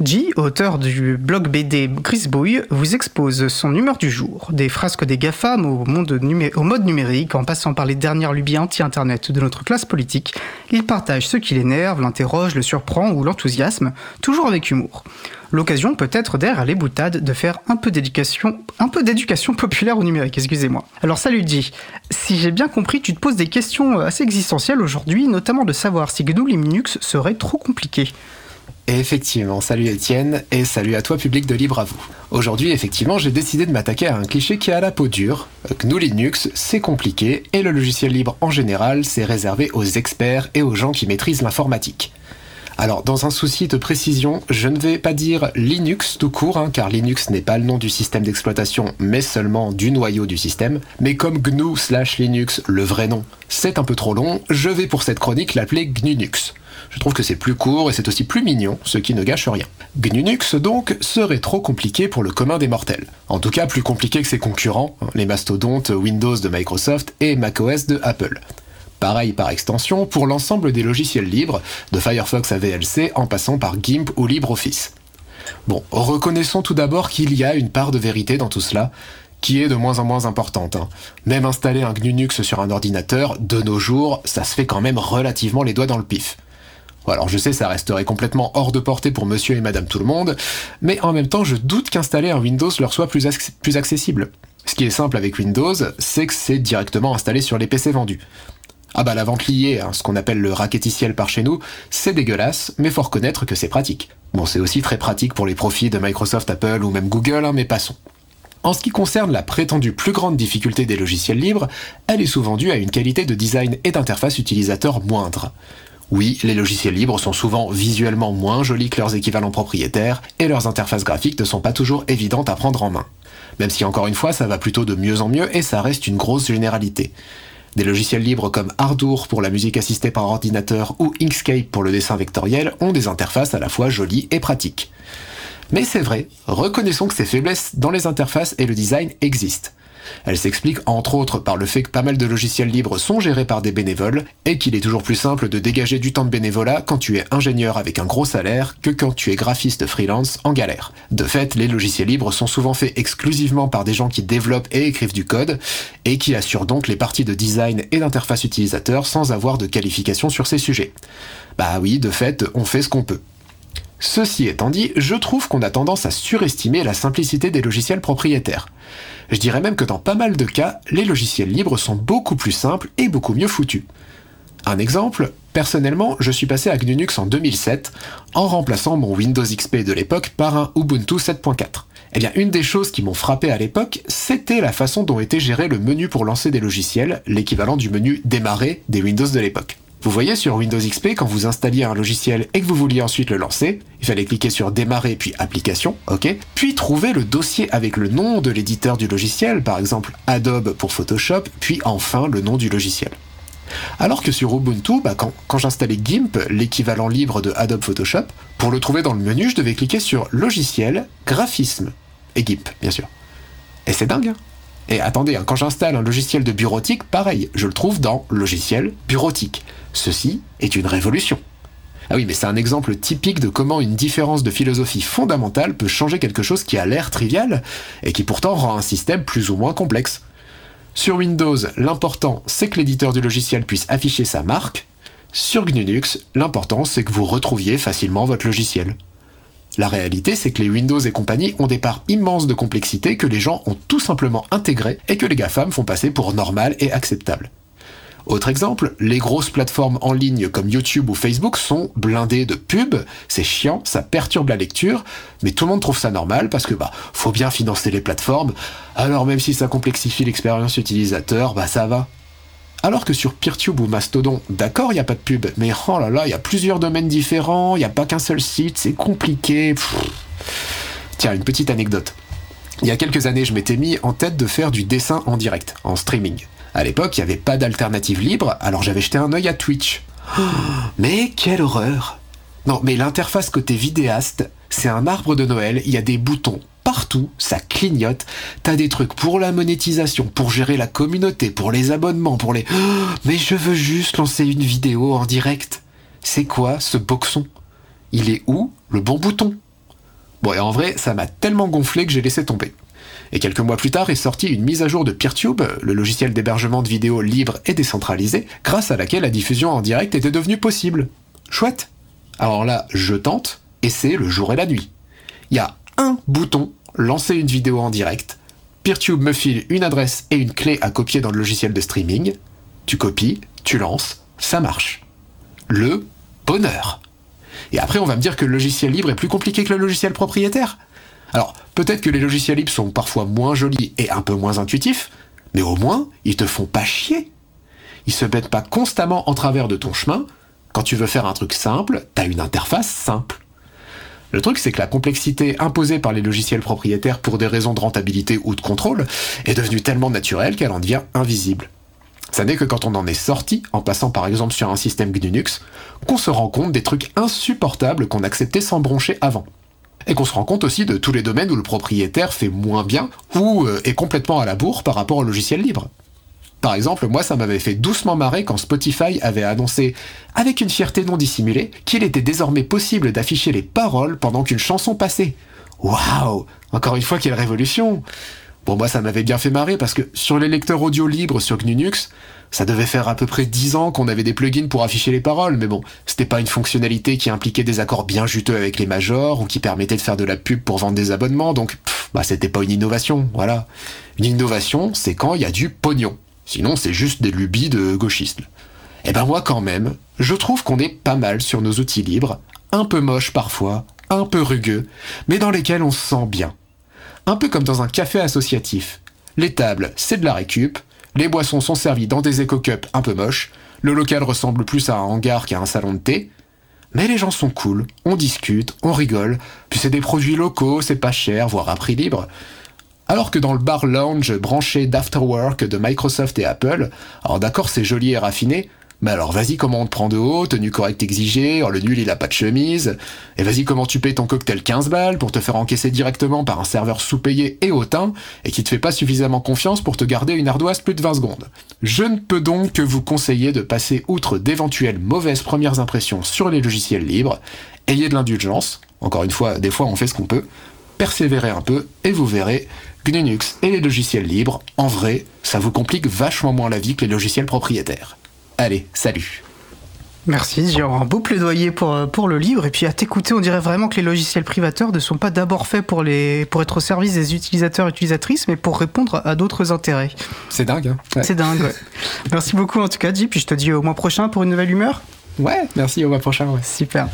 G, auteur du blog BD Grisbouille, vous expose son humeur du jour, des frasques des GAFAM au, mode numérique, en passant par les dernières lubies anti-internet de notre classe politique. Il partage ce qui l'énerve, l'interroge, le surprend ou l'enthousiasme, toujours avec humour. L'occasion peut-être derrière les boutades de faire un peu d'éducation, un peu d'éducation populaire au numérique, excusez-moi. Alors salut G, si j'ai bien compris, tu te poses des questions assez existentielles aujourd'hui, notamment de savoir si GNU Linux serait trop compliqué effectivement, salut Étienne et salut à toi public de Libre à vous. Aujourd'hui, effectivement, j'ai décidé de m'attaquer à un cliché qui a la peau dure. GNU Linux, c'est compliqué et le logiciel libre en général, c'est réservé aux experts et aux gens qui maîtrisent l'informatique. Alors, dans un souci de précision, je ne vais pas dire Linux tout court, hein, car Linux n'est pas le nom du système d'exploitation, mais seulement du noyau du système. Mais comme GNU slash Linux, le vrai nom, c'est un peu trop long, je vais pour cette chronique l'appeler GNUNUX. Je trouve que c'est plus court et c'est aussi plus mignon, ce qui ne gâche rien. GNUNUX donc serait trop compliqué pour le commun des mortels. En tout cas plus compliqué que ses concurrents, hein, les mastodontes Windows de Microsoft et macOS de Apple. Pareil par extension pour l'ensemble des logiciels libres, de Firefox à VLC en passant par GIMP ou LibreOffice. Bon, reconnaissons tout d'abord qu'il y a une part de vérité dans tout cela, qui est de moins en moins importante. Hein. Même installer un GNUNUX sur un ordinateur, de nos jours, ça se fait quand même relativement les doigts dans le pif alors je sais, ça resterait complètement hors de portée pour monsieur et madame tout le monde, mais en même temps, je doute qu'installer un Windows leur soit plus, accessible. Ce qui est simple avec Windows, c'est que c'est directement installé sur les PC vendus. Ah bah la vente liée, ce qu'on appelle le raqueticiel par chez nous, c'est dégueulasse, mais faut reconnaître que c'est pratique. Bon, c'est aussi très pratique pour les profits de Microsoft, Apple ou même Google, hein, mais passons. En ce qui concerne la prétendue plus grande difficulté des logiciels libres, elle est souvent due à une qualité de design et d'interface utilisateur moindre. Oui, les logiciels libres sont souvent visuellement moins jolis que leurs équivalents propriétaires, et leurs interfaces graphiques ne sont pas toujours évidentes à prendre en main. Même si encore une fois ça va plutôt de mieux en mieux et ça reste une grosse généralité. Des logiciels libres comme Ardour pour la musique assistée par ordinateur ou Inkscape pour le dessin vectoriel ont des interfaces à la fois jolies et pratiques. Mais c'est vrai, reconnaissons que ces faiblesses dans les interfaces et le design existent. Elle s'explique entre autres par le fait que pas mal de logiciels libres sont gérés par des bénévoles et qu'il est toujours plus simple de dégager du temps de bénévolat quand tu es ingénieur avec un gros salaire que quand tu es graphiste freelance en galère. De fait, les logiciels libres sont souvent faits exclusivement par des gens qui développent et écrivent du code et qui assurent donc les parties de design et d'interface utilisateur sans avoir de qualification sur ces sujets. Bah oui, de fait, on fait ce qu'on peut. Ceci étant dit, je trouve qu'on a tendance à surestimer la simplicité des logiciels propriétaires. Je dirais même que dans pas mal de cas, les logiciels libres sont beaucoup plus simples et beaucoup mieux foutus. Un exemple, personnellement, je suis passé à GNUNUX en 2007 en remplaçant mon Windows XP de l'époque par un Ubuntu 7.4. Eh bien, une des choses qui m'ont frappé à l'époque, c'était la façon dont était géré le menu pour lancer des logiciels, l'équivalent du menu démarrer des Windows de l'époque. Vous voyez sur Windows XP, quand vous installiez un logiciel et que vous vouliez ensuite le lancer, il fallait cliquer sur démarrer puis application, ok, puis trouver le dossier avec le nom de l'éditeur du logiciel, par exemple Adobe pour Photoshop, puis enfin le nom du logiciel. Alors que sur Ubuntu, bah, quand, j'installais GIMP, l'équivalent libre de Adobe Photoshop, pour le trouver dans le menu, je devais cliquer sur Logiciel, Graphisme, et GIMP, bien sûr. Et c'est dingue, hein et attendez, hein, quand j'installe un logiciel de bureautique, pareil, je le trouve dans Logiciel bureautique. Ceci est une révolution. Ah oui, mais c'est un exemple typique de comment une différence de philosophie fondamentale peut changer quelque chose qui a l'air trivial et qui pourtant rend un système plus ou moins complexe. Sur Windows, l'important c'est que l'éditeur du logiciel puisse afficher sa marque. Sur GNUNUX, l'important c'est que vous retrouviez facilement votre logiciel. La réalité, c'est que les Windows et compagnie ont des parts immenses de complexité que les gens ont tout simplement intégrées et que les GAFAM font passer pour normal et acceptable. Autre exemple, les grosses plateformes en ligne comme YouTube ou Facebook sont blindées de pubs, c'est chiant, ça perturbe la lecture, mais tout le monde trouve ça normal parce que bah faut bien financer les plateformes, alors même si ça complexifie l'expérience utilisateur, bah ça va. Alors que sur PeerTube ou Mastodon, d'accord, il n'y a pas de pub, mais oh là là, il y a plusieurs domaines différents, il n'y a pas qu'un seul site, c'est compliqué. Tiens, une petite anecdote. Il y a quelques années, je m'étais mis en tête de faire du dessin en direct, en streaming. À l'époque, il n'y avait pas d'alternative libre, alors j'avais jeté un œil à Twitch. mais quelle horreur Non, mais l'interface côté vidéaste, c'est un arbre de Noël, il y a des boutons, partout, ça clignote. T'as des trucs pour la monétisation, pour gérer la communauté, pour les abonnements, pour les... mais je veux juste lancer une vidéo en direct. C'est quoi ce boxon? Il est où le bon bouton? Bon, et en vrai, ça m'a tellement gonflé que j'ai laissé tomber. Et quelques mois plus tard est sortie une mise à jour de PeerTube, le logiciel d'hébergement de vidéos libre et décentralisé, grâce à laquelle la diffusion en direct était devenue possible. Chouette Alors là, je tente, et c'est le jour et la nuit. Il y a un bouton, lancer une vidéo en direct. PeerTube me file une adresse et une clé à copier dans le logiciel de streaming. Tu copies, tu lances, ça marche. Le bonheur. Et après, on va me dire que le logiciel libre est plus compliqué que le logiciel propriétaire. Alors, peut-être que les logiciels libres sont parfois moins jolis et un peu moins intuitifs, mais au moins, ils te font pas chier. Ils se mettent pas constamment en travers de ton chemin. Quand tu veux faire un truc simple, t'as une interface simple. Le truc, c'est que la complexité imposée par les logiciels propriétaires pour des raisons de rentabilité ou de contrôle est devenue tellement naturelle qu'elle en devient invisible. Ça n'est que quand on en est sorti, en passant par exemple sur un système Linux, qu'on se rend compte des trucs insupportables qu'on acceptait sans broncher avant. Et qu'on se rend compte aussi de tous les domaines où le propriétaire fait moins bien ou euh, est complètement à la bourre par rapport au logiciel libre. Par exemple, moi ça m'avait fait doucement marrer quand Spotify avait annoncé, avec une fierté non dissimulée, qu'il était désormais possible d'afficher les paroles pendant qu'une chanson passait. Waouh Encore une fois, quelle révolution Bon, moi, ça m'avait bien fait marrer parce que sur les lecteurs audio libres sur GNU/Linux, ça devait faire à peu près 10 ans qu'on avait des plugins pour afficher les paroles, mais bon, c'était pas une fonctionnalité qui impliquait des accords bien juteux avec les majors ou qui permettait de faire de la pub pour vendre des abonnements, donc bah c'était pas une innovation, voilà. Une innovation, c'est quand il y a du pognon. Sinon, c'est juste des lubies de gauchistes. Eh ben moi quand même, je trouve qu'on est pas mal sur nos outils libres, un peu moches parfois, un peu rugueux, mais dans lesquels on se sent bien un peu comme dans un café associatif. Les tables, c'est de la récup, les boissons sont servies dans des éco-cups un peu moches, le local ressemble plus à un hangar qu'à un salon de thé, mais les gens sont cool, on discute, on rigole, puis c'est des produits locaux, c'est pas cher, voire à prix libre. Alors que dans le bar lounge branché d'Afterwork de Microsoft et Apple, alors d'accord c'est joli et raffiné, mais alors vas-y comment on te prend de haut, tenue correcte exigée, oh, le nul il a pas de chemise, et vas-y comment tu payes ton cocktail 15 balles pour te faire encaisser directement par un serveur sous-payé et hautain, et qui te fait pas suffisamment confiance pour te garder une ardoise plus de 20 secondes. Je ne peux donc que vous conseiller de passer outre d'éventuelles mauvaises premières impressions sur les logiciels libres, ayez de l'indulgence, encore une fois, des fois on fait ce qu'on peut, persévérez un peu, et vous verrez, Linux et les logiciels libres, en vrai, ça vous complique vachement moins la vie que les logiciels propriétaires. Allez, salut Merci, j'ai un beau plaidoyer pour, euh, pour le livre. Et puis à t'écouter, on dirait vraiment que les logiciels privateurs ne sont pas d'abord faits pour, les, pour être au service des utilisateurs et utilisatrices, mais pour répondre à d'autres intérêts. C'est dingue. Hein C'est dingue, ouais. merci beaucoup en tout cas, J. Puis je te dis au mois prochain pour une nouvelle humeur. Ouais, merci, au mois prochain. Super.